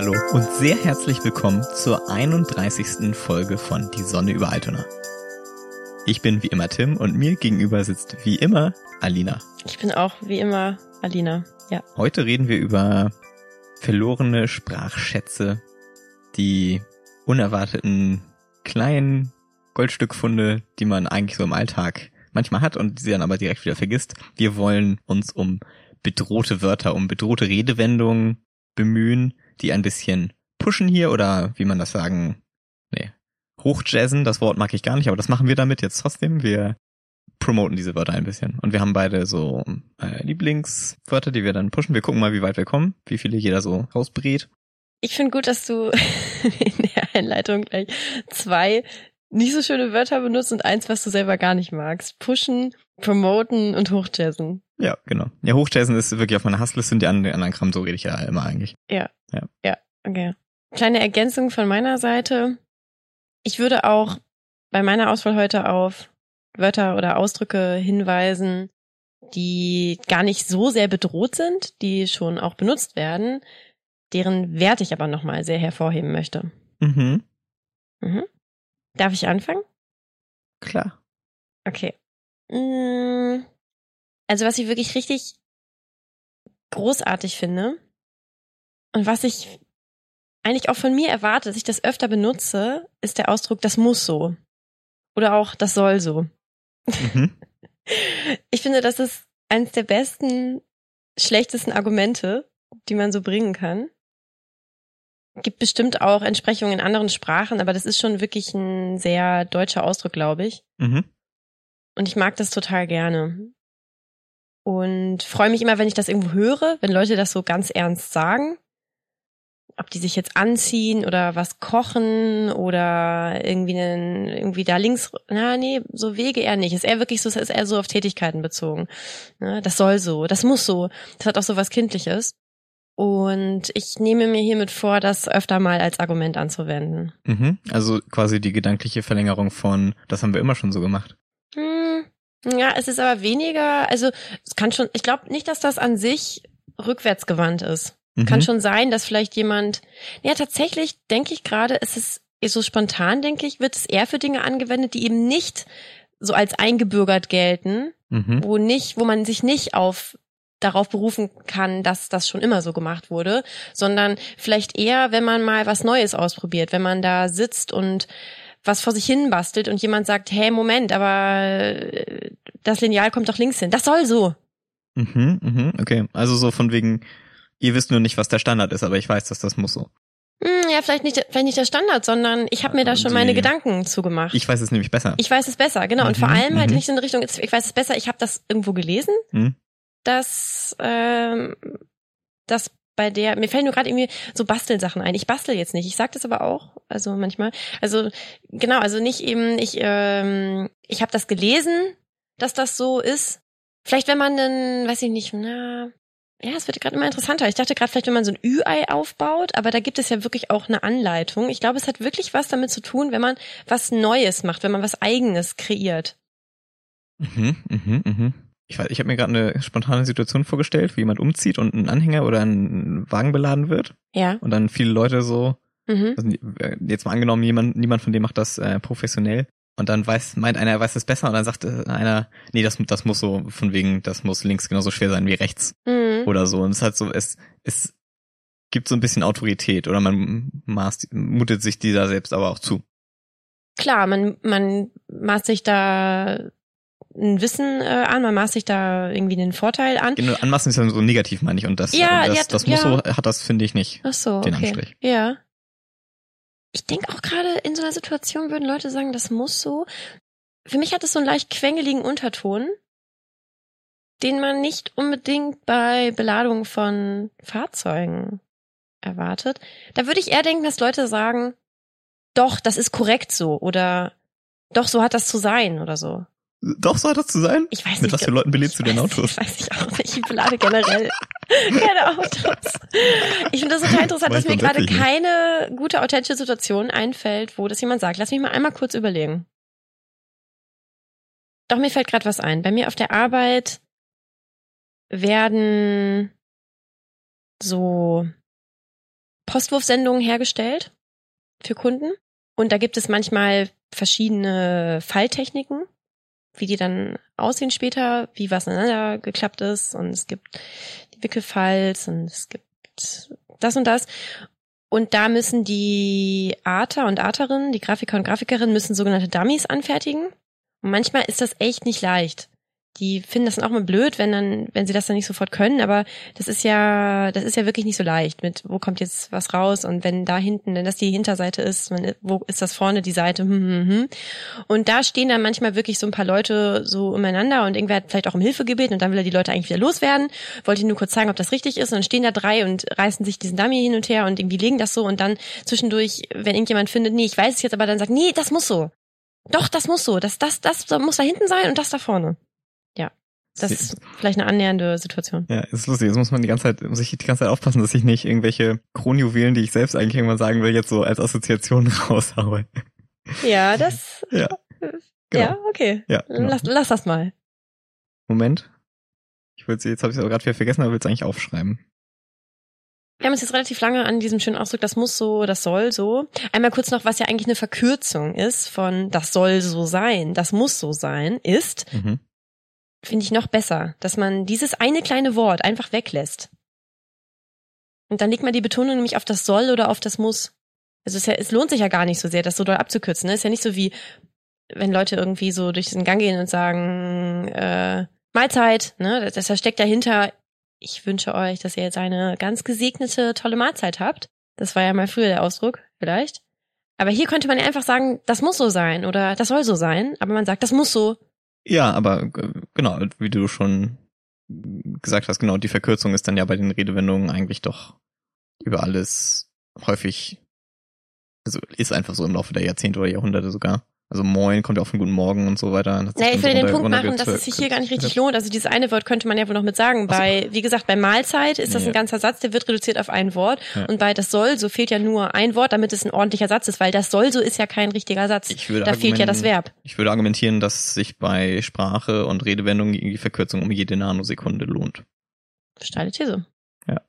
Hallo und sehr herzlich willkommen zur 31. Folge von Die Sonne über Altona. Ich bin wie immer Tim und mir gegenüber sitzt wie immer Alina. Ich bin auch wie immer Alina, ja. Heute reden wir über verlorene Sprachschätze, die unerwarteten kleinen Goldstückfunde, die man eigentlich so im Alltag manchmal hat und sie dann aber direkt wieder vergisst. Wir wollen uns um bedrohte Wörter, um bedrohte Redewendungen bemühen, die ein bisschen pushen hier oder wie man das sagen, nee, hochjazzen, das Wort mag ich gar nicht, aber das machen wir damit jetzt trotzdem. Wir promoten diese Wörter ein bisschen. Und wir haben beide so äh, Lieblingswörter, die wir dann pushen. Wir gucken mal, wie weit wir kommen, wie viele jeder so rausbrät. Ich finde gut, dass du in der Einleitung gleich zwei nicht so schöne Wörter benutzt und eins, was du selber gar nicht magst. Pushen, promoten und hochjazzen. Ja, genau. Ja, hochjazzen ist wirklich auf meiner Hassliste und die anderen, anderen Kram, so rede ich ja immer eigentlich. Ja. Ja. Ja, okay. Kleine Ergänzung von meiner Seite. Ich würde auch bei meiner Auswahl heute auf Wörter oder Ausdrücke hinweisen, die gar nicht so sehr bedroht sind, die schon auch benutzt werden, deren Wert ich aber nochmal sehr hervorheben möchte. Mhm. Mhm. Darf ich anfangen? Klar. Okay. Mm, also was ich wirklich richtig großartig finde und was ich eigentlich auch von mir erwarte, dass ich das öfter benutze, ist der Ausdruck, das muss so. Oder auch, das soll so. Mhm. Ich finde, das ist eines der besten, schlechtesten Argumente, die man so bringen kann. Gibt bestimmt auch Entsprechungen in anderen Sprachen, aber das ist schon wirklich ein sehr deutscher Ausdruck, glaube ich. Mhm. Und ich mag das total gerne. Und freue mich immer, wenn ich das irgendwo höre, wenn Leute das so ganz ernst sagen ob die sich jetzt anziehen oder was kochen oder irgendwie einen, irgendwie da links, na nee, so Wege eher nicht. Ist eher wirklich so, ist eher so auf Tätigkeiten bezogen. Ne? Das soll so, das muss so. Das hat auch so was Kindliches. Und ich nehme mir hiermit vor, das öfter mal als Argument anzuwenden. Mhm. Also quasi die gedankliche Verlängerung von, das haben wir immer schon so gemacht. Ja, es ist aber weniger, also es kann schon, ich glaube nicht, dass das an sich rückwärtsgewandt ist. Mhm. Kann schon sein, dass vielleicht jemand, ja, tatsächlich denke ich gerade, es ist so spontan, denke ich, wird es eher für Dinge angewendet, die eben nicht so als eingebürgert gelten, mhm. wo nicht, wo man sich nicht auf darauf berufen kann, dass das schon immer so gemacht wurde, sondern vielleicht eher, wenn man mal was Neues ausprobiert, wenn man da sitzt und was vor sich hin bastelt und jemand sagt, hey, Moment, aber äh, das Lineal kommt doch links hin. Das soll so. Mhm, mhm, okay. Also so von wegen, Ihr wisst nur nicht, was der Standard ist, aber ich weiß, dass das muss so. Hm, ja, vielleicht nicht, vielleicht nicht der Standard, sondern ich habe mir da schon meine Gedanken zugemacht. Ich weiß es nämlich besser. Ich weiß es besser, genau. Mhm, und vor allem halt mhm. nicht in Richtung, ich weiß es besser, ich habe das irgendwo gelesen, mhm. dass, ähm, dass bei der, mir fällen nur gerade irgendwie so Bastelsachen ein. Ich bastel jetzt nicht, ich sag das aber auch, also manchmal. Also genau, also nicht eben, ich, ähm, ich habe das gelesen, dass das so ist. Vielleicht wenn man dann, weiß ich nicht, na, ja, es wird gerade immer interessanter. Ich dachte gerade vielleicht, wenn man so ein Ü-Ei aufbaut, aber da gibt es ja wirklich auch eine Anleitung. Ich glaube, es hat wirklich was damit zu tun, wenn man was Neues macht, wenn man was Eigenes kreiert. Mhm, mhm, mhm. Ich, weiß, ich habe mir gerade eine spontane Situation vorgestellt, wie jemand umzieht und ein Anhänger oder ein Wagen beladen wird. Ja. Und dann viele Leute so, mhm. also äh, jetzt mal angenommen, jemand, niemand von dem macht das äh, professionell, und dann weiß, meint einer, er weiß es besser und dann sagt äh, einer, nee, das, das muss so, von wegen, das muss links genauso schwer sein wie rechts. Mhm. Oder so. Und es hat so, es, es gibt so ein bisschen Autorität oder man maßt, mutet sich dieser selbst aber auch zu. Klar, man, man maßt sich da ein Wissen äh, an, man maßt sich da irgendwie einen Vorteil an. Genau, anmaßen ist ja so negativ, meine ich. Und das, ja, das, ja, das muss ja. so, hat das, finde ich nicht. Ach so, den okay. Anstrich. Ja ich denke auch gerade in so einer Situation würden Leute sagen, das muss so. Für mich hat es so einen leicht quengeligen Unterton, den man nicht unbedingt bei Beladung von Fahrzeugen erwartet. Da würde ich eher denken, dass Leute sagen, doch, das ist korrekt so oder doch, so hat das zu sein oder so. Doch, so hat das zu sein? Ich weiß nicht. Mit was für Leuten belädst du denn Autos? Ich weiß ich auch nicht. Ich belade generell keine Autos. Ich finde das total interessant, dass mir gerade keine gute, authentische Situation einfällt, wo das jemand sagt. Lass mich mal einmal kurz überlegen. Doch, mir fällt gerade was ein. Bei mir auf der Arbeit werden so Postwurfsendungen hergestellt für Kunden. Und da gibt es manchmal verschiedene Falltechniken, wie die dann aussehen später, wie was aneinander geklappt ist. Und es gibt die Wickelfalls und es gibt das und das. Und da müssen die Arter und Arterinnen, die Grafiker und Grafikerinnen müssen sogenannte Dummies anfertigen. Und manchmal ist das echt nicht leicht die finden das dann auch mal blöd, wenn dann, wenn sie das dann nicht sofort können, aber das ist ja, das ist ja wirklich nicht so leicht mit, wo kommt jetzt was raus und wenn da hinten, wenn das die Hinterseite ist, wo ist das vorne die Seite, hm, hm, hm. Und da stehen dann manchmal wirklich so ein paar Leute so umeinander und irgendwer hat vielleicht auch um Hilfe gebeten und dann will er die Leute eigentlich wieder loswerden, wollte nur kurz zeigen, ob das richtig ist und dann stehen da drei und reißen sich diesen Dummy hin und her und irgendwie legen das so und dann zwischendurch, wenn irgendjemand findet, nee, ich weiß es jetzt, aber dann sagt, nee, das muss so. Doch, das muss so. Das, das, das muss da hinten sein und das da vorne. Das ist vielleicht eine annähernde Situation. Ja, ist lustig. Jetzt muss man die ganze Zeit, muss ich die ganze Zeit aufpassen, dass ich nicht irgendwelche Kronjuwelen, die ich selbst eigentlich irgendwann sagen will, jetzt so als Assoziation raushaue. Ja, das. Ja. Genau. Ja, okay. Ja, genau. lass, lass das mal. Moment. Ich würde jetzt habe ich es aber gerade wieder vergessen, aber will es eigentlich aufschreiben. Wir haben uns jetzt relativ lange an diesem schönen Ausdruck, das muss so, das soll so. Einmal kurz noch, was ja eigentlich eine Verkürzung ist von das soll so sein, das muss so sein, ist, mhm finde ich noch besser, dass man dieses eine kleine Wort einfach weglässt. Und dann legt man die Betonung nämlich auf das soll oder auf das muss. Also es, es lohnt sich ja gar nicht so sehr, das so doll abzukürzen. Ne? Es ist ja nicht so wie, wenn Leute irgendwie so durch diesen Gang gehen und sagen, äh, Mahlzeit, ne? Das, das steckt dahinter, ich wünsche euch, dass ihr jetzt eine ganz gesegnete, tolle Mahlzeit habt. Das war ja mal früher der Ausdruck, vielleicht. Aber hier könnte man ja einfach sagen, das muss so sein oder das soll so sein, aber man sagt, das muss so. Ja, aber äh, genau, wie du schon gesagt hast, genau, die Verkürzung ist dann ja bei den Redewendungen eigentlich doch über alles häufig, also ist einfach so im Laufe der Jahrzehnte oder Jahrhunderte sogar also Moin kommt ja auch von Guten Morgen und so weiter. Nee, ich will den Punkt machen, dass es sich hier gar nicht richtig lohnt. Also dieses eine Wort könnte man ja wohl noch mit sagen. Bei, wie gesagt, bei Mahlzeit ist das nee. ein ganzer Satz, der wird reduziert auf ein Wort. Ja. Und bei das soll so fehlt ja nur ein Wort, damit es ein ordentlicher Satz ist, weil das soll so ist ja kein richtiger Satz. Ich würde da fehlt ja das Verb. Ich würde argumentieren, dass sich bei Sprache und Redewendungen die Verkürzung um jede Nanosekunde lohnt. Steile These. Ja.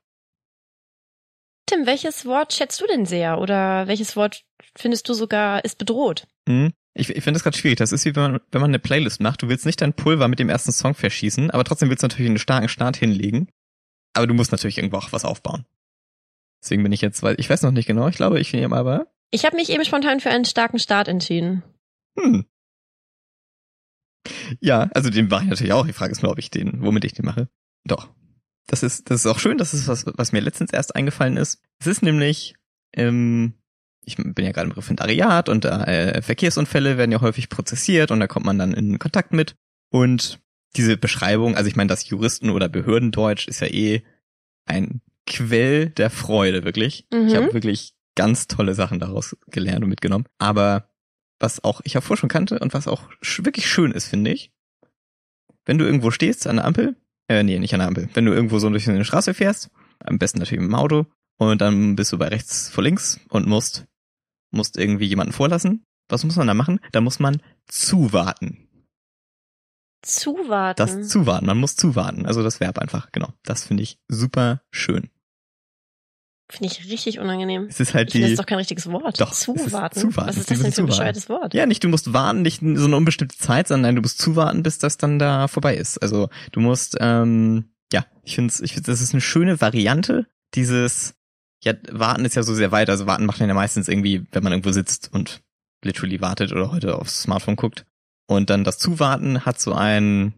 Tim, welches Wort schätzt du denn sehr? Oder welches Wort findest du sogar ist bedroht? Hm. Ich, ich finde das gerade schwierig. Das ist wie wenn man, wenn man eine Playlist macht. Du willst nicht dein Pulver mit dem ersten Song verschießen, aber trotzdem willst du natürlich einen starken Start hinlegen. Aber du musst natürlich irgendwo auch was aufbauen. Deswegen bin ich jetzt, weil ich weiß noch nicht genau. Ich glaube, ich nehme aber. Ich habe mich eben spontan für einen starken Start entschieden. Hm. Ja, also den mache ich natürlich auch. Die Frage ist nur, ob ich den, womit ich den mache. Doch. Das ist, das ist auch schön. Das ist was, was mir letztens erst eingefallen ist. Es ist nämlich ähm, ich bin ja gerade im Referendariat und äh, Verkehrsunfälle werden ja häufig prozessiert und da kommt man dann in Kontakt mit. Und diese Beschreibung, also ich meine, das Juristen- oder Behördendeutsch ist ja eh ein Quell der Freude, wirklich. Mhm. Ich habe wirklich ganz tolle Sachen daraus gelernt und mitgenommen. Aber was auch ich auch vorher schon kannte und was auch wirklich schön ist, finde ich, wenn du irgendwo stehst an der Ampel, äh, nee, nicht an der Ampel, wenn du irgendwo so durch eine Straße fährst, am besten natürlich mit dem Auto, und dann bist du bei rechts vor links und musst musst irgendwie jemanden vorlassen. Was muss man da machen? Da muss man zuwarten. Zuwarten? Das Zuwarten. Man muss zuwarten. Also das Verb einfach. Genau. Das finde ich super schön. Finde ich richtig unangenehm. Es ist halt ich die. Das ist doch kein richtiges Wort. Doch. Zuwarten. zuwarten. Was ist das denn für ein bescheuertes Wort? Ja, nicht du musst warten, nicht so eine unbestimmte Zeit, sondern du musst zuwarten, bis das dann da vorbei ist. Also du musst, ähm, ja, ich finde, ich find, das ist eine schöne Variante dieses ja, warten ist ja so sehr weit. Also warten macht man ja meistens irgendwie, wenn man irgendwo sitzt und literally wartet oder heute aufs Smartphone guckt. Und dann das Zuwarten hat so ein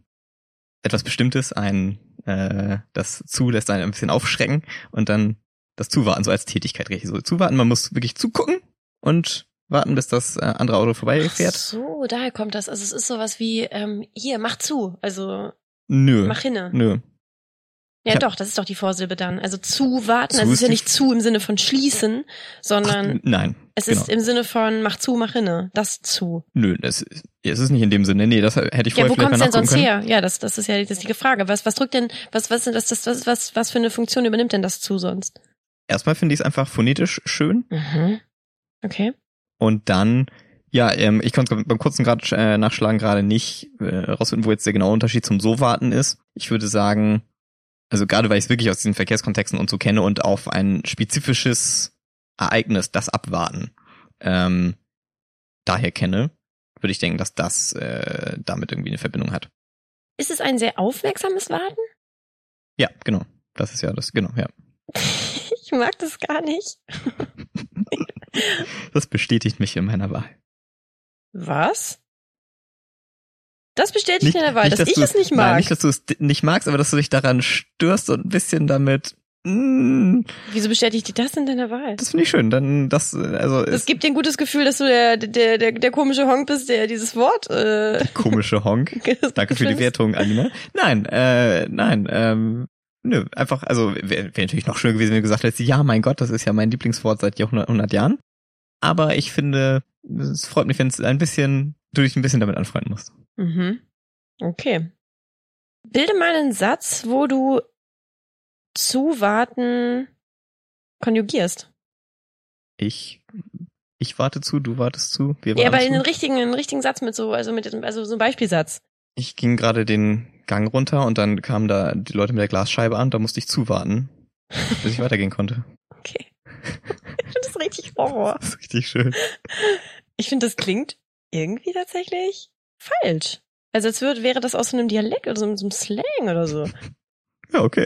etwas Bestimmtes, ein äh, das Zu lässt einen ein bisschen aufschrecken und dann das Zuwarten so als Tätigkeit richtig so. Zuwarten, man muss wirklich zugucken und warten, bis das äh, andere Auto vorbeifährt. Ach so, daher kommt das. Also es ist sowas wie, ähm, hier, mach zu. Also Nö. Mach hinne. Nö. Ja, doch, das ist doch die Vorsilbe dann. Also zu warten, also es ist ja nicht zu im Sinne von schließen, sondern Ach, nein. Es genau. ist im Sinne von mach zu, mach hinne, das zu. Nö, das ist, es ist nicht in dem Sinne. Nee, das hätte ich vorher Ja, wo kommt es denn sonst können. her? Ja, das, das ist ja das ist die Frage. Was, was drückt denn, was, was, das, das, was, was, was für eine Funktion übernimmt denn das zu sonst? Erstmal finde ich es einfach phonetisch schön. Mhm. Okay. Und dann ja, ähm, ich konnte beim kurzen grad, äh, Nachschlagen gerade nicht äh, rausfinden, wo jetzt der genaue Unterschied zum so warten ist. Ich würde sagen, also gerade weil ich es wirklich aus diesen Verkehrskontexten und so kenne und auf ein spezifisches Ereignis, das Abwarten, ähm, daher kenne, würde ich denken, dass das äh, damit irgendwie eine Verbindung hat. Ist es ein sehr aufmerksames Warten? Ja, genau. Das ist ja das, genau, ja. ich mag das gar nicht. das bestätigt mich in meiner Wahl. Was? Das bestätigt nicht, deine Wahl, dass, dass ich es nicht mag. Nein, nicht, dass du es nicht magst, aber dass du dich daran störst und ein bisschen damit. Mm, Wieso bestätigt dir das in deiner Wahl? Das finde ich schön. Dann das also. Es gibt dir ein gutes Gefühl, dass du der der der, der komische Honk bist, der dieses Wort. Äh, komische Honk. Danke für die Wertung, Alina. Nein, äh, nein. Ähm, nö, einfach. Also wäre wär natürlich noch schöner gewesen, wenn du gesagt hättest, ja, mein Gott, das ist ja mein Lieblingswort seit Jahrhundert 100 Jahren. Aber ich finde, es freut mich, wenn es ein bisschen du dich ein bisschen damit anfreunden musst. Mhm. Okay. Bilde mal einen Satz, wo du zuwarten konjugierst. Ich ich warte zu, du wartest zu, wir warten Ja, aber in den richtigen, einen richtigen Satz mit so, also mit, also so ein Beispielsatz. Ich ging gerade den Gang runter und dann kamen da die Leute mit der Glasscheibe an, da musste ich zuwarten, bis ich weitergehen konnte. Okay. das ist richtig Horror. Das ist richtig schön. Ich finde, das klingt irgendwie tatsächlich falsch. Also als würde, wäre das aus so einem Dialekt oder so, so einem Slang oder so. Ja, okay.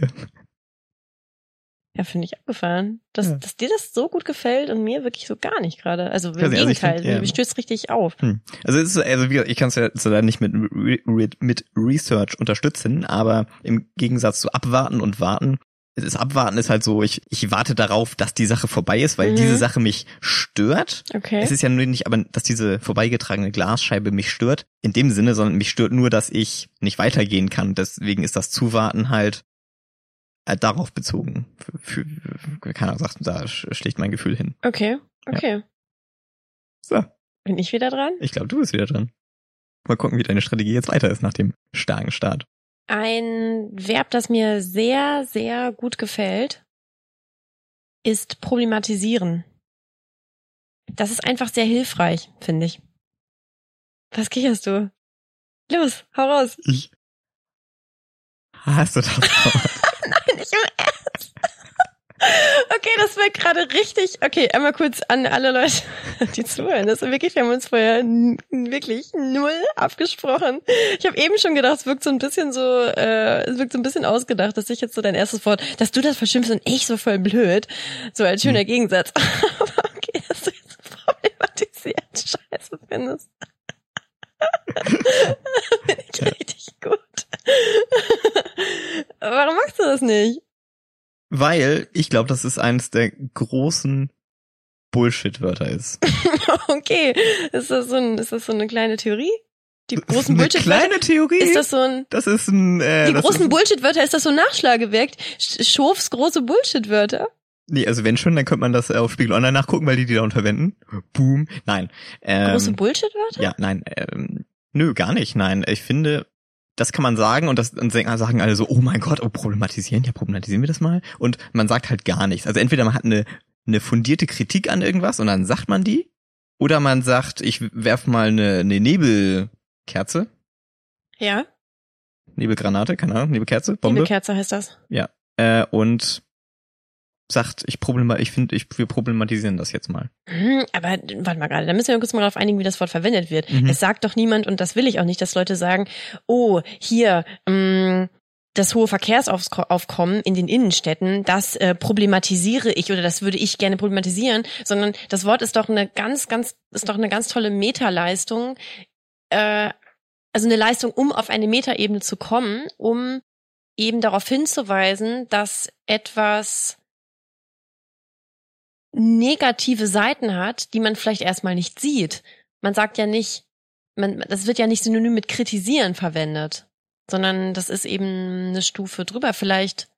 Ja, finde ich abgefahren. Dass, ja. dass dir das so gut gefällt und mir wirklich so gar nicht gerade. Also im also Gegenteil, find, ja. mir stößt richtig auf. Hm. Also es ist, also wie, ich kann es ja leider nicht mit, mit Research unterstützen, aber im Gegensatz zu abwarten und warten das Abwarten ist halt so, ich, ich warte darauf, dass die Sache vorbei ist, weil mhm. diese Sache mich stört. Okay. Es ist ja nur nicht, aber dass diese vorbeigetragene Glasscheibe mich stört, in dem Sinne, sondern mich stört nur, dass ich nicht weitergehen kann. Deswegen ist das Zuwarten halt äh, darauf bezogen. Für, für, für, keiner sagt, da schlägt mein Gefühl hin. Okay, okay. Ja. So. Bin ich wieder dran? Ich glaube, du bist wieder dran. Mal gucken, wie deine Strategie jetzt weiter ist nach dem starken Start. Ein Verb, das mir sehr, sehr gut gefällt, ist problematisieren. Das ist einfach sehr hilfreich, finde ich. Was kicherst du? Los, hau raus. Ich. Hast du das? Nein, ich im Okay, das wird gerade richtig. Okay, einmal kurz an alle Leute, die zuhören. Das ist wirklich, wir haben uns vorher wirklich null abgesprochen. Ich habe eben schon gedacht, es wirkt so ein bisschen so, äh, es wirkt so ein bisschen ausgedacht, dass ich jetzt so dein erstes Wort, dass du das verschimpfst und ich so voll blöd. So als schöner hm. Gegensatz. Aber okay, dass du jetzt problematisiert Scheiße findest. Finde ich richtig gut. Warum machst du das nicht? Weil ich glaube, dass es eines der großen Bullshit-Wörter ist. okay. Ist das, so ein, ist das so eine kleine Theorie? Die großen Bullshit-Wörter? kleine Theorie? Ist das so ein... Das ist ein... Äh, die großen Bullshit-Wörter, ist das so ein Nachschlagewerk? Schofs große Bullshit-Wörter? Nee, also wenn schon, dann könnte man das auf Spiegel Online nachgucken, weil die die da verwenden. Boom. Nein. Ähm, große Bullshit-Wörter? Ja, nein. Ähm, nö, gar nicht. Nein, ich finde, das kann man sagen und das und sagen alle so, oh mein Gott, oh, problematisieren, ja, problematisieren wir das mal. Und man sagt halt gar nichts. Also entweder man hat eine, eine fundierte Kritik an irgendwas und dann sagt man die, oder man sagt, ich werf mal eine, eine Nebelkerze. Ja. Nebelgranate, keine Ahnung, Nebelkerze, Bombe. Nebelkerze heißt das. Ja. Äh, und sagt, ich problem, ich finde, ich, wir problematisieren das jetzt mal. Hm, aber warte mal gerade, da müssen wir kurz mal darauf einigen, wie das Wort verwendet wird. Mhm. Es sagt doch niemand, und das will ich auch nicht, dass Leute sagen, oh, hier, mh, mm, das hohe Verkehrsaufkommen in den Innenstädten, das äh, problematisiere ich oder das würde ich gerne problematisieren, sondern das Wort ist doch eine ganz, ganz, ist doch eine ganz tolle Metaleistung, äh, also eine Leistung, um auf eine Metaebene zu kommen, um eben darauf hinzuweisen, dass etwas negative Seiten hat, die man vielleicht erstmal nicht sieht. Man sagt ja nicht, man, das wird ja nicht synonym mit kritisieren verwendet, sondern das ist eben eine Stufe drüber. Vielleicht,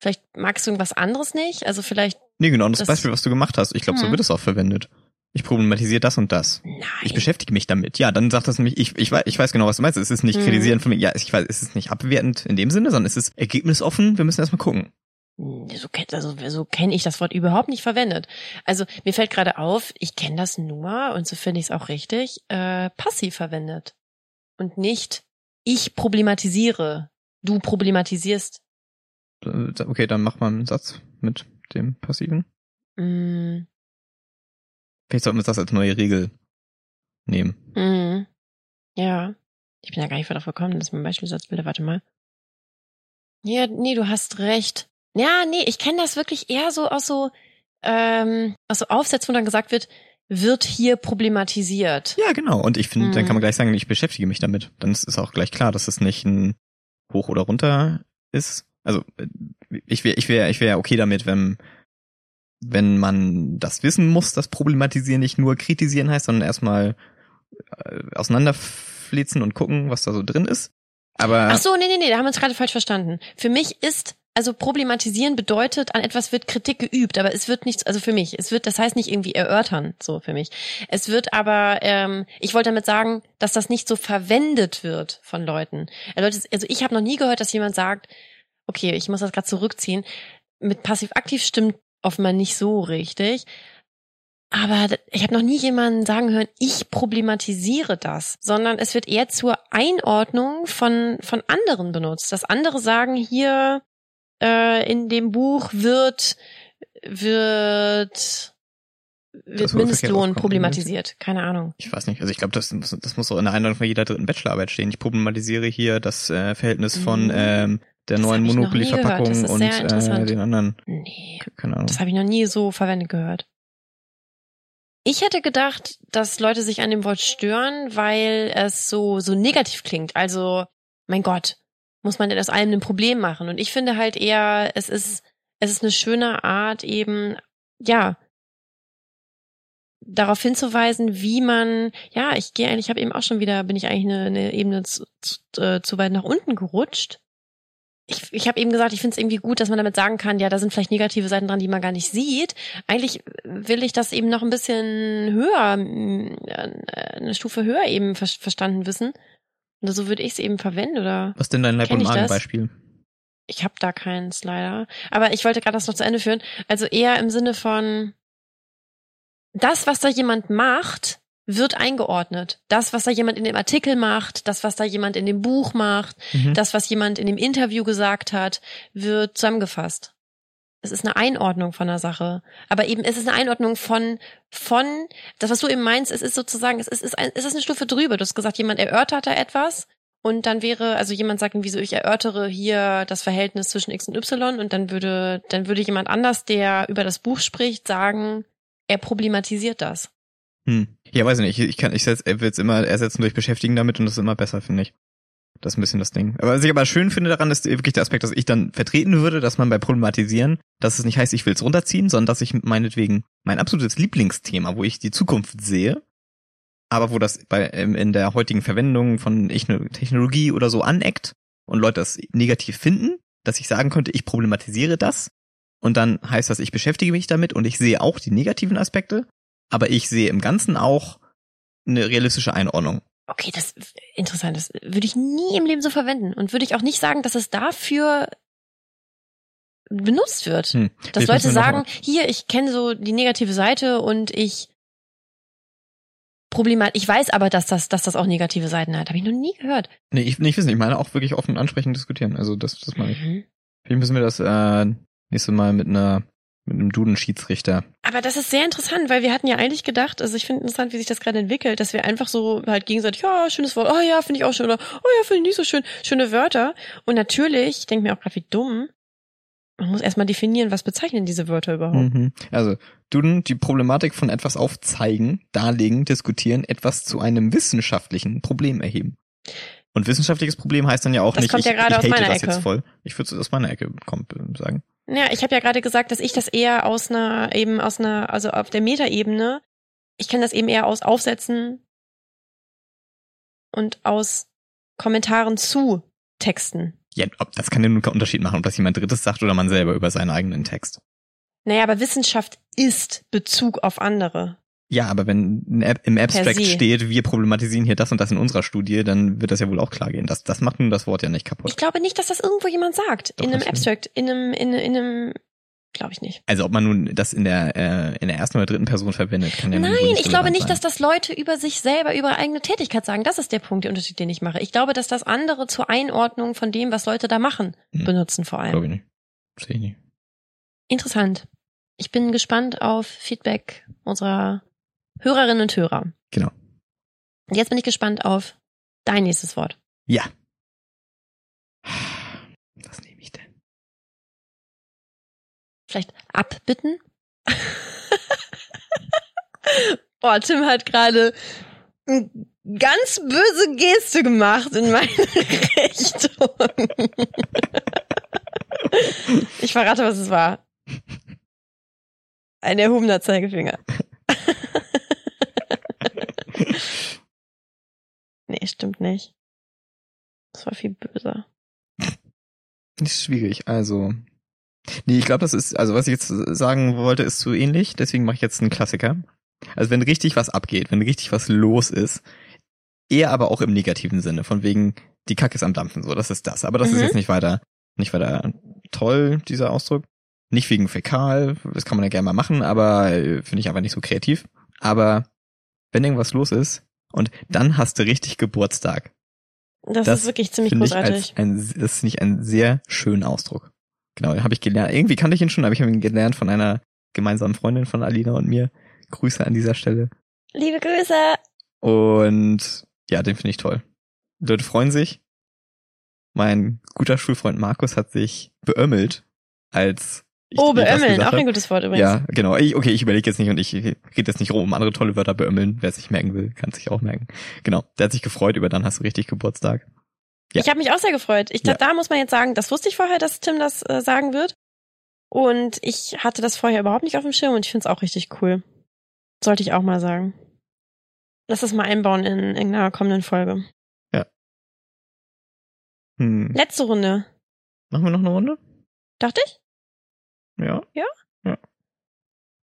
vielleicht magst du irgendwas anderes nicht, also vielleicht. Nee, genau, das, das Beispiel, was du gemacht hast. Ich glaube, so hm. wird es auch verwendet. Ich problematisiere das und das. Nein. Ich beschäftige mich damit. Ja, dann sagt das nämlich, ich, ich, weiß, ich weiß genau, was du meinst. Es ist nicht hm. kritisieren von mir. Ja, ich weiß, es ist nicht abwertend in dem Sinne, sondern es ist ergebnisoffen. Wir müssen erstmal gucken. So kennt also so kenne ich das Wort überhaupt nicht verwendet. Also mir fällt gerade auf, ich kenne das nur und so finde ich es auch richtig, äh, passiv verwendet und nicht ich problematisiere, du problematisierst. Okay, dann mach mal einen Satz mit dem passiven. Mm, Vielleicht sollten wir das als neue Regel nehmen. Mhm. Ja. Ich bin ja gar nicht darauf gekommen, dass mein Beispielsatzbilder, warte mal. Ja, nee, du hast recht. Ja, nee, ich kenne das wirklich eher so aus so, ähm, aus so Aufsätzen, wo dann gesagt wird, wird hier problematisiert. Ja, genau. Und ich finde, dann Mhm. kann man gleich sagen, ich beschäftige mich damit. Dann ist es auch gleich klar, dass es nicht ein Hoch oder runter ist. Also äh, ich wäre, ich wäre, ich wäre okay damit, wenn wenn man das wissen muss, dass problematisieren nicht nur kritisieren heißt, sondern erstmal äh, auseinanderflitzen und gucken, was da so drin ist. Aber Ach so, nee, nee, nee, da haben wir uns gerade falsch verstanden. Für mich ist, also problematisieren bedeutet, an etwas wird Kritik geübt, aber es wird nichts, also für mich, es wird, das heißt nicht irgendwie erörtern, so für mich. Es wird aber, ähm, ich wollte damit sagen, dass das nicht so verwendet wird von Leuten. Also ich habe noch nie gehört, dass jemand sagt, okay, ich muss das gerade zurückziehen. Mit passiv-aktiv stimmt offenbar nicht so richtig. Aber ich habe noch nie jemanden sagen hören, ich problematisiere das, sondern es wird eher zur Einordnung von, von anderen benutzt. Dass andere sagen, hier äh, in dem Buch wird, wird, wird Mindestlohn problematisiert. Keine Ahnung. ich weiß nicht. Also ich glaube, das, muss- das muss so in der Einladung von jeder dritten Bachelorarbeit stehen. Ich problematisiere hier das äh, Verhältnis von Mhm. ähm, der Das neuen Monopoly-Verpackung und äh, den anderen. Nee, Keine Ahnung. das habe ich noch nie so verwendet gehört. Ich hätte gedacht, dass Leute sich an dem Wort stören, weil es so, so negativ klingt. Also, mein Gott, muss man denn aus allem ein Problem machen? Und ich finde halt eher, es ist, es ist eine schöne Art eben, ja, darauf hinzuweisen, wie man, ja, ich gehe eigentlich, ich habe eben auch schon wieder, bin ich eigentlich eine, eine Ebene zu, zu, äh, zu weit nach unten gerutscht. Ich, ich habe eben gesagt, ich finde es irgendwie gut, dass man damit sagen kann, ja, da sind vielleicht negative Seiten dran, die man gar nicht sieht. Eigentlich will ich das eben noch ein bisschen höher, äh, eine Stufe höher eben ver verstanden wissen. Und so würde ich es eben verwenden oder Was denn dein Leib- und? Magenbeispiel? ich habe da keins leider. Aber ich wollte gerade das noch zu Ende führen. Also eher im Sinne von das, was da jemand macht, wird eingeordnet. Das, was da jemand in dem Artikel macht, das, was da jemand in dem Buch macht, Mhm. das, was jemand in dem Interview gesagt hat, wird zusammengefasst. Es ist eine Einordnung von der Sache. Aber eben, es ist eine Einordnung von, von, das, was du eben meinst, es ist sozusagen, es ist, es ist, es ist eine Stufe drüber. Du hast gesagt, jemand erörtert da etwas. Und dann wäre, also jemand sagt irgendwie so, ich erörtere hier das Verhältnis zwischen X und Y und dann würde, dann würde jemand anders, der über das Buch spricht, sagen, er problematisiert das. Hm. Ja, weiß ich nicht. Ich, ich kann, ich setz, will es immer ersetzen durch Beschäftigen damit und das ist immer besser, finde ich. Das ist ein bisschen das Ding. Aber was ich aber schön finde daran, ist wirklich der Aspekt, dass ich dann vertreten würde, dass man bei Problematisieren, dass es nicht heißt, ich will es runterziehen, sondern dass ich meinetwegen mein absolutes Lieblingsthema, wo ich die Zukunft sehe, aber wo das bei ähm, in der heutigen Verwendung von Techno- Technologie oder so aneckt und Leute das negativ finden, dass ich sagen könnte, ich problematisiere das und dann heißt das, ich beschäftige mich damit und ich sehe auch die negativen Aspekte, aber ich sehe im Ganzen auch eine realistische Einordnung. Okay, das ist interessant. Das würde ich nie im Leben so verwenden. Und würde ich auch nicht sagen, dass es dafür benutzt wird. Hm. Dass Leute sagen, hier, ich kenne so die negative Seite und ich Problem ich weiß aber, dass das, dass das auch negative Seiten hat. Habe ich noch nie gehört. Nee, ich, nee, ich weiß nicht, ich meine auch wirklich offen ansprechen diskutieren. Also das, das meine ich. Mhm. Vielleicht müssen wir das äh, nächste Mal mit einer mit einem Duden-Schiedsrichter. Aber das ist sehr interessant, weil wir hatten ja eigentlich gedacht, also ich finde interessant, wie sich das gerade entwickelt, dass wir einfach so halt gegenseitig, ja, schönes Wort, oh ja, finde ich auch schön, oder oh ja, finde ich nicht so schön, schöne Wörter. Und natürlich, ich denke mir auch gerade, wie dumm, man muss erstmal definieren, was bezeichnen diese Wörter überhaupt. Mhm. Also Duden, die Problematik von etwas aufzeigen, darlegen, diskutieren, etwas zu einem wissenschaftlichen Problem erheben. Und wissenschaftliches Problem heißt dann ja auch Das nicht, kommt ich, ja gerade ich aus meiner das Ecke. jetzt voll. Ich würde es aus meiner Ecke kommt, äh, sagen. Ja, ich habe ja gerade gesagt, dass ich das eher aus einer, eben aus einer, also auf der Metaebene, ich kenne das eben eher aus Aufsätzen und aus Kommentaren zu Texten. Ja, ob, das kann ja nur keinen Unterschied machen, ob das jemand Drittes sagt oder man selber über seinen eigenen Text. Naja, aber Wissenschaft ist Bezug auf andere. Ja, aber wenn Ab- im Abstract steht, wir problematisieren hier das und das in unserer Studie, dann wird das ja wohl auch klar gehen. Das, das macht nun das Wort ja nicht kaputt. Ich glaube nicht, dass das irgendwo jemand sagt. Doch, in einem. Abstract, in einem, in, in einem, glaube ich nicht. Also ob man nun das in der äh, in der ersten oder dritten Person verwendet, kann ja nun Nein, ich glaube nicht, sein. dass das Leute über sich selber, über eigene Tätigkeit sagen. Das ist der Punkt, der Unterschied, den ich mache. Ich glaube, dass das andere zur Einordnung von dem, was Leute da machen, Hm. benutzen vor allem. Glaube ich nicht. Sehe ich nicht. Interessant. Ich bin gespannt auf Feedback unserer Hörerinnen und Hörer. Genau. Und jetzt bin ich gespannt auf dein nächstes Wort. Ja. Was nehme ich denn? Vielleicht abbitten? oh, Tim hat gerade eine ganz böse Geste gemacht in meine Richtung. ich verrate, was es war. Ein erhobener Zeigefinger. nee, stimmt nicht. Das war viel böser. Das ist schwierig. Also, nee, ich glaube, das ist, also was ich jetzt sagen wollte, ist zu ähnlich. Deswegen mache ich jetzt einen Klassiker. Also wenn richtig was abgeht, wenn richtig was los ist, eher aber auch im negativen Sinne, von wegen die Kacke ist am dampfen, so, das ist das. Aber das Mhm. ist jetzt nicht weiter, nicht weiter toll dieser Ausdruck. Nicht wegen fäkal, das kann man ja gerne mal machen, aber äh, finde ich einfach nicht so kreativ. Aber wenn irgendwas los ist und dann hast du richtig Geburtstag, Das, Das ist wirklich ziemlich großartig. als ein, das finde ich einen sehr schönen Ausdruck. Genau, den habe ich gelernt. Irgendwie kannte ich ihn schon, aber ich habe ihn gelernt von einer gemeinsamen Freundin von Alina und mir. Grüße an dieser Stelle. Liebe Grüße. Und ja, den finde ich toll. Die Leute freuen sich. Mein guter Schulfreund Markus hat sich beömmelt, als ich Oh, beömmeln, auch ein gutes Wort übrigens. Ja, genau. Ich, okay, ich überlege jetzt nicht und ich rede jetzt nicht rum um andere tolle Wörter beömmeln. Wer es sich merken will, kann es sich auch merken. Genau. Der hat sich gefreut über dann hast du richtig Geburtstag. Ja. Ich habe mich auch sehr gefreut. Ich Ja. da muss man jetzt sagen, das wusste ich vorher, dass Tim das äh, sagen wird. Und ich hatte das vorher überhaupt nicht auf dem Schirm und ich finde es auch richtig cool. Sollte ich auch mal sagen. Lass das mal einbauen in irgendeiner kommenden Folge. Hm. Letzte Runde. Machen wir noch eine Runde? Dachte ich? Ja.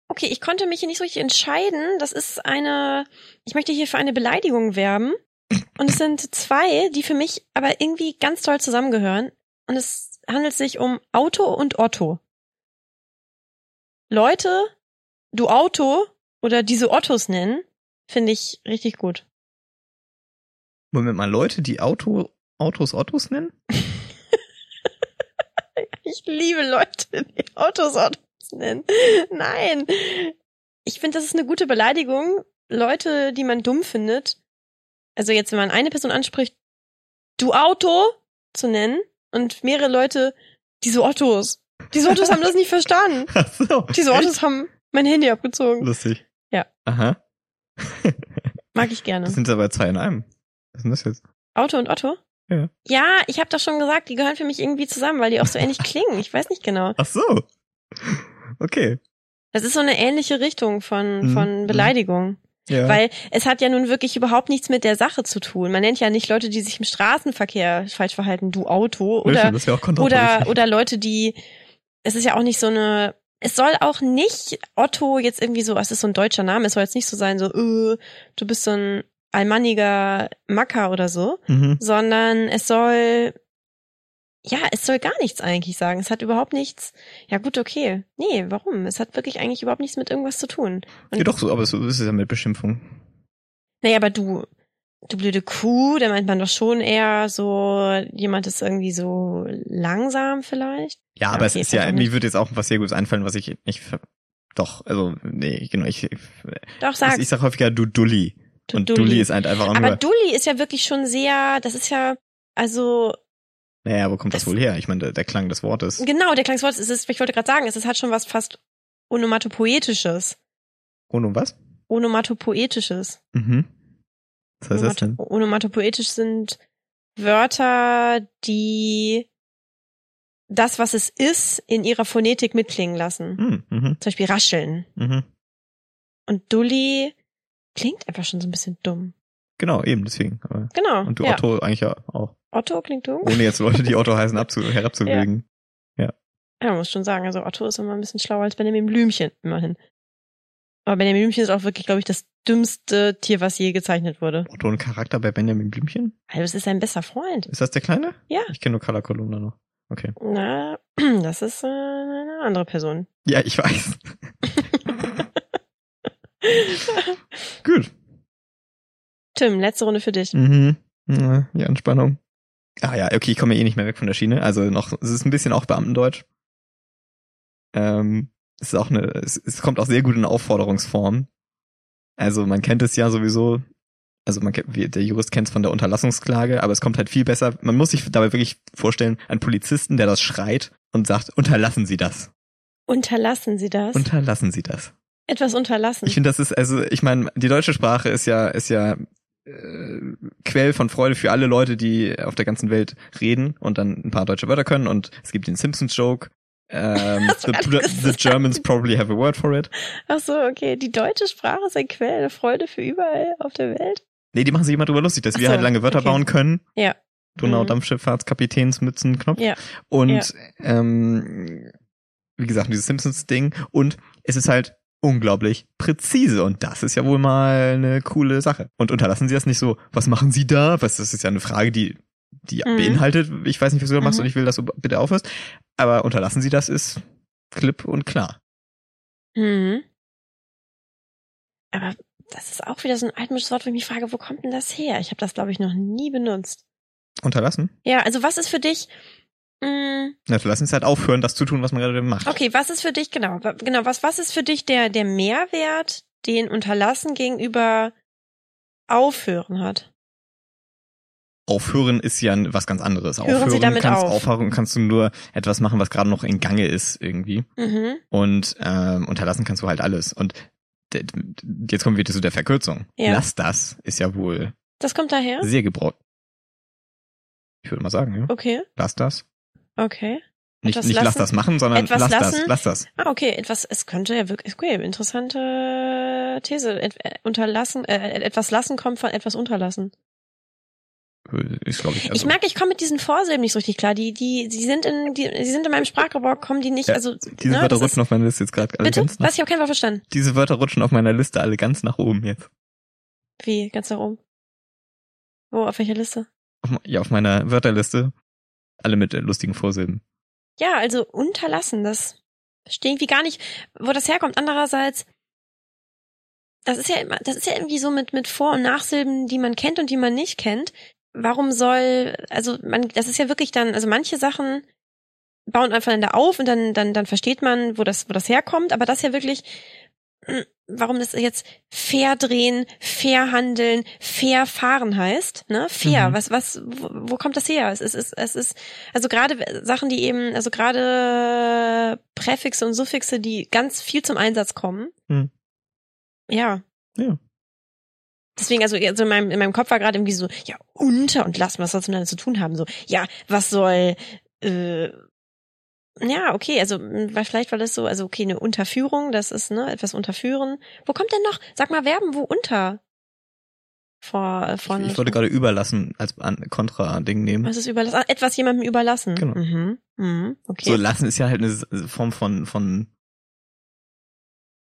Okay, ich konnte mich hier nicht so richtig entscheiden. Das ist eine, ich möchte hier für eine Beleidigung werben. Und es sind zwei, die für mich aber irgendwie ganz toll zusammengehören. Und es handelt sich um Auto und Otto. Leute, du Auto oder diese Ottos nennen, finde ich richtig gut. Moment mal, Leute, die Auto, Autos Ottos nennen? Ich liebe Leute, die Autos Autos nennen. Nein. Ich finde, das ist eine gute Beleidigung. Leute, die man dumm findet. Also jetzt, wenn man eine Person anspricht, du Auto zu nennen und mehrere Leute, diese Ottos. Diese Ottos haben das nicht verstanden. Ach so. Diese Ottos haben mein Handy abgezogen. Lustig. Ja. Aha. Mag ich gerne. Das sind aber zwei in einem. Was ist denn das jetzt? Auto und Otto? Ja. Ja, ich habe doch schon gesagt, die gehören für mich irgendwie zusammen, weil die auch so ähnlich klingen. Ich weiß nicht genau. Ach so. Okay. Das ist so eine ähnliche Richtung von, Mhm, von mhm. Beleidigung. Ja. Weil es hat ja nun wirklich überhaupt nichts mit der Sache zu tun. Man nennt ja nicht Leute, die sich im Straßenverkehr falsch verhalten, du Auto. Oder, stimmt, das wäre auch oder, oder Leute, die, es ist ja auch nicht so eine, es soll auch nicht Otto jetzt irgendwie so, es ist so ein deutscher Name, es soll jetzt nicht so sein, so, äh, du bist so ein allmanniger Macker oder so, Mhm. sondern es soll, ja, es soll gar nichts eigentlich sagen. Es hat überhaupt nichts, ja gut, okay. Nee, warum? Es hat wirklich eigentlich überhaupt nichts mit irgendwas zu tun. Und Ja doch, so, aber so ist es ja mit Beschimpfung. Naja, aber du, du blöde Kuh, da meint man doch schon eher so, jemand ist irgendwie so langsam vielleicht. Ja, Ja, aber es okay, ist ja, mir würde jetzt auch was sehr Gutes einfallen, was ich nicht, doch, also, nee, genau, ich, Doch, sag. ich sag häufiger du Dulli. Du und Dulli. Dulli ist halt einfach auch aber Dulli ist ja wirklich schon sehr, das ist ja, also, naja, wo kommt das es- wohl her? Ich meine, der, der Klang des Wortes. genau, der Klangswort, es ist, ich wollte gerade sagen, es ist, hat schon was fast Onomatopoetisches. Ohne was? Onomatopoetisches. Mhm. Was heißt das denn? Onomato- Onomatopoetisch sind Wörter, die das, was es ist, in ihrer Phonetik mitklingen lassen. Mhm, mhm, Zum Beispiel rascheln. mhm. Und Dulli klingt einfach schon so ein bisschen dumm. Genau, eben, deswegen. Genau. und du ja. Otto eigentlich ja auch. Otto klingt dumm. Ohne jetzt Leute, die Otto heißen, abzu herabzuwürgen. Ja, man muss schon sagen, also Otto ist immer ein bisschen schlauer als Benjamin Blümchen, immerhin. Aber Benjamin Blümchen ist auch wirklich, glaube ich, das dümmste Tier, was je gezeichnet wurde. Otto ein Charakter bei Benjamin Blümchen? Also es ist sein bester Freund. Ist das der Kleine? Ja. Ich kenne nur Carla Kolumna noch. Okay. Na, das ist äh, eine andere Person. Ja, ich weiß. Gut. Tim, letzte Runde für dich. Mhm. Ja, Die Anspannung. Ah ja, okay, ich komme eh nicht mehr weg von der Schiene. Also noch, es ist ein bisschen auch Beamtendeutsch. Ähm, es ist auch eine, es, es kommt auch sehr gut in Aufforderungsform. Also man kennt es ja sowieso, also man kennt, der Jurist kennt es von der Unterlassungsklage, aber es kommt halt viel besser. Man muss sich dabei wirklich vorstellen, einen Polizisten, der das schreit und sagt, unterlassen Sie das. Unterlassen Sie das? Unterlassen Sie das. Etwas unterlassen. Ich finde, das ist, also, ich meine, die deutsche Sprache ist ja, ist ja äh, Quell von Freude für alle Leute, die auf der ganzen Welt reden und dann ein paar deutsche Wörter können. Und es gibt den Simpsons-Joke. Ähm, the, the? Germans probably have a word for it. Ach so, okay. Die deutsche Sprache ist ein Quell der Freude für überall auf der Welt. Nee, die machen sich immer drüber lustig, dass Ach wir so, halt lange Wörter okay. bauen können. Ja. Donau Mhm. Dampfschifffahrtskapitänsmützen Knopf. Ja. Und Ja. ähm, wie gesagt, dieses Simpsons-Ding. Und es ist halt unglaublich präzise. Und das ist ja wohl mal eine coole Sache. Und unterlassen Sie das nicht so, was machen Sie da? Was, das ist ja eine Frage, die, die Mhm. beinhaltet, ich weiß nicht, was du da machst Mhm. und ich will, dass du bitte aufhörst. Aber unterlassen Sie das ist klipp und klar. Mhm. Aber das ist auch wieder so ein altmodisches Wort, wo ich mich frage, wo kommt denn das her? Ich habe das, glaube ich, noch nie benutzt. Unterlassen? Ja, also was ist für dich, mh, Na, unterlassen ist halt aufhören, das zu tun, was man gerade macht. okay, was ist für dich, genau, genau, was, was ist für dich der, der Mehrwert, den Unterlassen gegenüber Aufhören hat? Aufhören ist ja was ganz anderes. Hören Sie aufhören damit kannst, auf. aufhören kannst du nur etwas machen, was gerade noch in Gange ist irgendwie. Mhm. Und ähm, unterlassen kannst du halt alles. Und jetzt kommen wir wieder zu der Verkürzung. Ja. Lass das ist ja wohl Das kommt daher? sehr gebraucht. Ich würde mal sagen, ja. Okay, Lass das. Okay. Nicht, nicht lass das machen, sondern Etwas lass lassen? das. Lass das. Ah, okay, etwas, es könnte ja wirklich, okay, interessante These. Et, äh, unterlassen, äh, etwas lassen kommt von etwas unterlassen. Ist, ich. Also, ich merke, ich komme mit diesen Vorsilben nicht so richtig klar. Die, die, die sind in, die, die sind in meinem Sprachgebrauch, kommen die nicht, Ja, also, diese ne, Wörter rutschen ist, auf meiner Liste jetzt gerade alle bitte? ganz nach. Was? Ich habe kein Wort verstanden. Diese Wörter rutschen auf meiner Liste alle ganz nach oben jetzt. Wie, ganz nach oben? Wo, auf welcher Liste? Auf, ja, auf meiner Wörterliste. Alle mit lustigen Vorsilben. Ja, also unterlassen, das verstehe irgendwie gar nicht, wo das herkommt. Andererseits, das ist ja immer, das ist ja irgendwie so mit, mit Vor- und Nachsilben, die man kennt und die man nicht kennt. Warum soll, also man, das ist ja wirklich dann, also manche Sachen bauen aufeinander auf und dann, dann, dann versteht man, wo das, wo das herkommt, aber das ja wirklich, warum das jetzt fair drehen, fair handeln, fair fahren heißt, ne? Fair, Mhm. was, was, wo, wo kommt das her? Es ist, es ist, es ist, also gerade Sachen, die eben, also gerade Präfixe und Suffixe, die ganz viel zum Einsatz kommen. Hm. Ja. Ja. Deswegen, also, also in, meinem, in meinem Kopf war gerade irgendwie so, ja, unter und lassen, was soll das miteinander zu tun haben? So, ja, was soll, äh, ja, okay, also mh, weil vielleicht war das so, also okay, eine Unterführung, das ist, ne, etwas unterführen. Wo kommt denn noch, sag mal Verben, wo unter vor, äh, Ich, ich wollte gerade überlassen als an- Kontra-Ding nehmen. Was ist überlassen? Ah, etwas jemandem überlassen. Genau. Mhm. Mhm. Okay. So lassen ist ja halt eine Form von von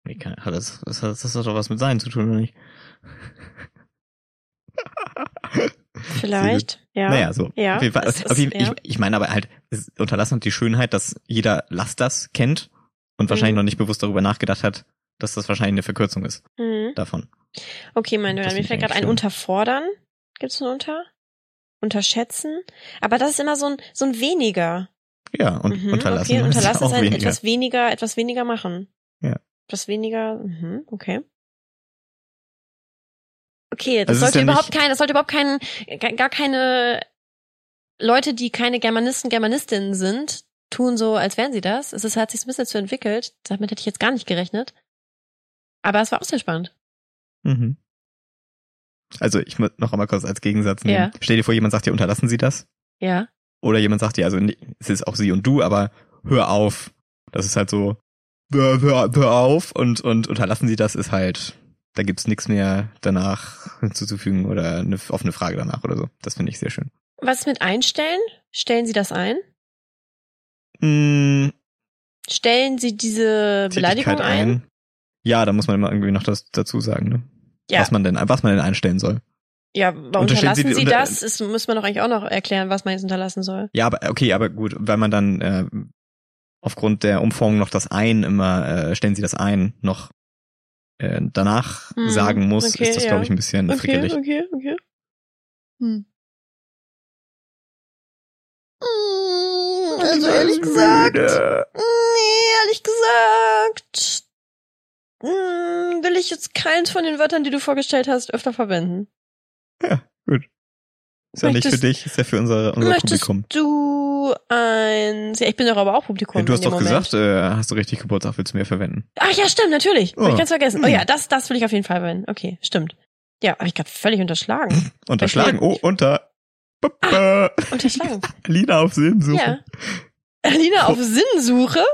Nee, kann- hat das, das, hat, das hat doch was mit Sein zu tun, oder nicht? Vielleicht, ja. Naja, so. Ja, auf jeden Fall. ist- auf jeden, ja. ich, ich meine aber halt, unterlassen hat die Schönheit, dass jeder Lass das kennt und wahrscheinlich Mhm. noch nicht bewusst darüber nachgedacht hat, dass das wahrscheinlich eine Verkürzung ist Mhm. davon. Okay, mein Das Mir fällt gerade ein. Unterfordern. Gibt's ein Unter? Unterschätzen. Aber das ist immer so ein, so ein weniger. Ja, und Mhm, unterlassen, Okay, ist unterlassen auch ist halt weniger. etwas weniger, etwas weniger machen. Ja. Etwas weniger, mhm, okay. Okay, das Also sollte ja überhaupt kein, das sollte überhaupt kein, gar keine Leute, die keine Germanisten, Germanistinnen sind, tun so, als wären sie das. Es ist, hat sich ein bisschen dazu entwickelt. Damit hätte ich jetzt gar nicht gerechnet. Aber es war auch sehr spannend. Mhm. Also ich muss noch einmal kurz als Gegensatz nehmen. Ja. Stell dir vor, jemand sagt dir, unterlassen Sie das? Ja. Oder jemand sagt dir, also es ist auch sie und du, aber hör auf. Das ist halt so, hör, hör, hör auf und, und unterlassen Sie das ist halt, da gibt's nichts mehr danach hinzuzufügen oder eine offene Frage danach oder so. Das finde ich sehr schön. Was ist mit einstellen? Stellen Sie das ein? Mm, Stellen Sie diese Beleidigung Tätigkeit ein? Ja, da muss man immer irgendwie noch das dazu sagen, ne? Ja. Was man denn, was man denn einstellen soll. Ja, Unterstellen unterlassen Sie Sie, unter- das? Ist, muss man doch eigentlich auch noch erklären, was man jetzt unterlassen soll. Ja, aber okay, aber gut, weil man dann äh, aufgrund der Umformung noch das ein immer, äh, stellen Sie das ein, noch äh, danach Hm, sagen muss, okay, ist das, ja. glaube ich, ein bisschen Okay, frickelig. okay, okay. Hm. Also ehrlich gesagt, nee, ehrlich gesagt, hm, will ich jetzt keins von den Wörtern, die du vorgestellt hast, öfter verwenden. Ja, gut. Ist ja nicht für dich, ist ja für unser, unser Möchtest Publikum. du eins? Ja, ich bin doch aber auch Publikum. Ja, du hast doch Moment. gesagt, äh, hast du richtig Geburtstag, willst du mehr verwenden. Ach ja, stimmt, natürlich. Oh. ich ganz vergessen. Oh ja, das, das will ich auf jeden Fall verwenden. Okay, stimmt. Ja, habe ich gerade völlig unterschlagen. Unterschlagen. Oh, unter. Ah. Unterschlagen. Lina auf Silbensuche. Ja. Alina auf Sinnsuche.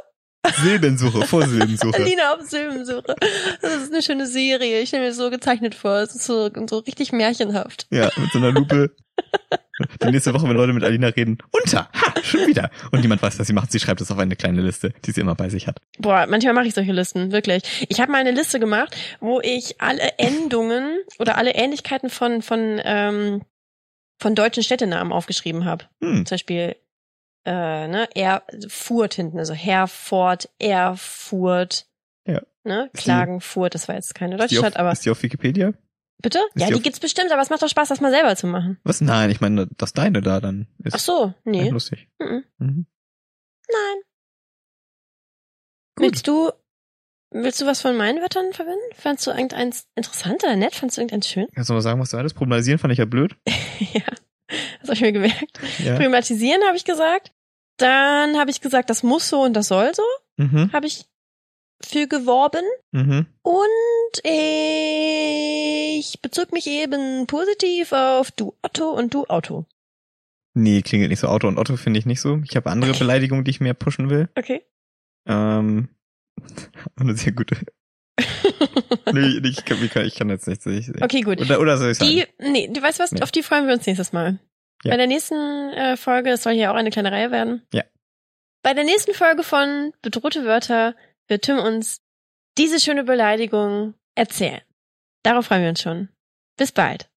Silbensuche, vor Silbensuche. Alina auf Silbensuche. Das ist eine schöne Serie. Ich stelle mir das so gezeichnet vor. Es ist so, so richtig märchenhaft. Ja, mit so einer Lupe. Die nächste Woche, wenn Leute mit Alina reden, unter, ha, schon wieder. Und niemand weiß, was sie macht. Sie schreibt es auf eine kleine Liste, die sie immer bei sich hat. Boah, manchmal mache ich solche Listen, wirklich. Ich habe mal eine Liste gemacht, wo ich alle Endungen oder alle Ähnlichkeiten von von ähm, von deutschen Städtenamen aufgeschrieben habe. Hm. Zum Beispiel äh, ne, Erfurt hinten, also Herford, Erfurt. Ja. Ne, Ist die- Klagenfurt, das war jetzt keine deutsche Stadt, aber ist die auf Wikipedia? bitte? ist Ja, die die gibt's bestimmt, aber es macht doch Spaß, das mal selber zu machen. Was? Nein, ich meine, dass deine da dann ist. Ach so, nee. Lustig. Mhm. Mhm. Nein. Gut. Willst du, willst du was von meinen Wörtern verwenden? Fandst du irgendeins interessant oder nett? Fandst du irgendeins schön? Kannst du mal sagen, was du alles Problematisieren fand ich ja blöd. ja, das habe ich mir gemerkt. Ja. Primatisieren habe ich gesagt. Dann habe ich gesagt, das muss so und das soll so. Mhm. Habe ich für geworben. Mhm. Und ich bezog mich eben positiv auf du Otto und du Auto. Nee, klingelt nicht so. Auto und Otto finde ich nicht so. Ich habe andere Beleidigungen, die ich mehr pushen will. Okay. Ähm, eine sehr gute. nee, ich kann, ich kann, ich kann jetzt nicht. Ich, okay, gut. Oder, oder soll ich sagen? Die, nee, du weißt was, Nee. auf die freuen wir uns nächstes Mal. Ja. Bei der nächsten äh, Folge, es soll hier auch eine kleine Reihe werden. Ja. Bei der nächsten Folge von Bedrohte Wörter wird Tim uns diese schöne Beleidigung erzählen. Darauf freuen wir uns schon. Bis bald.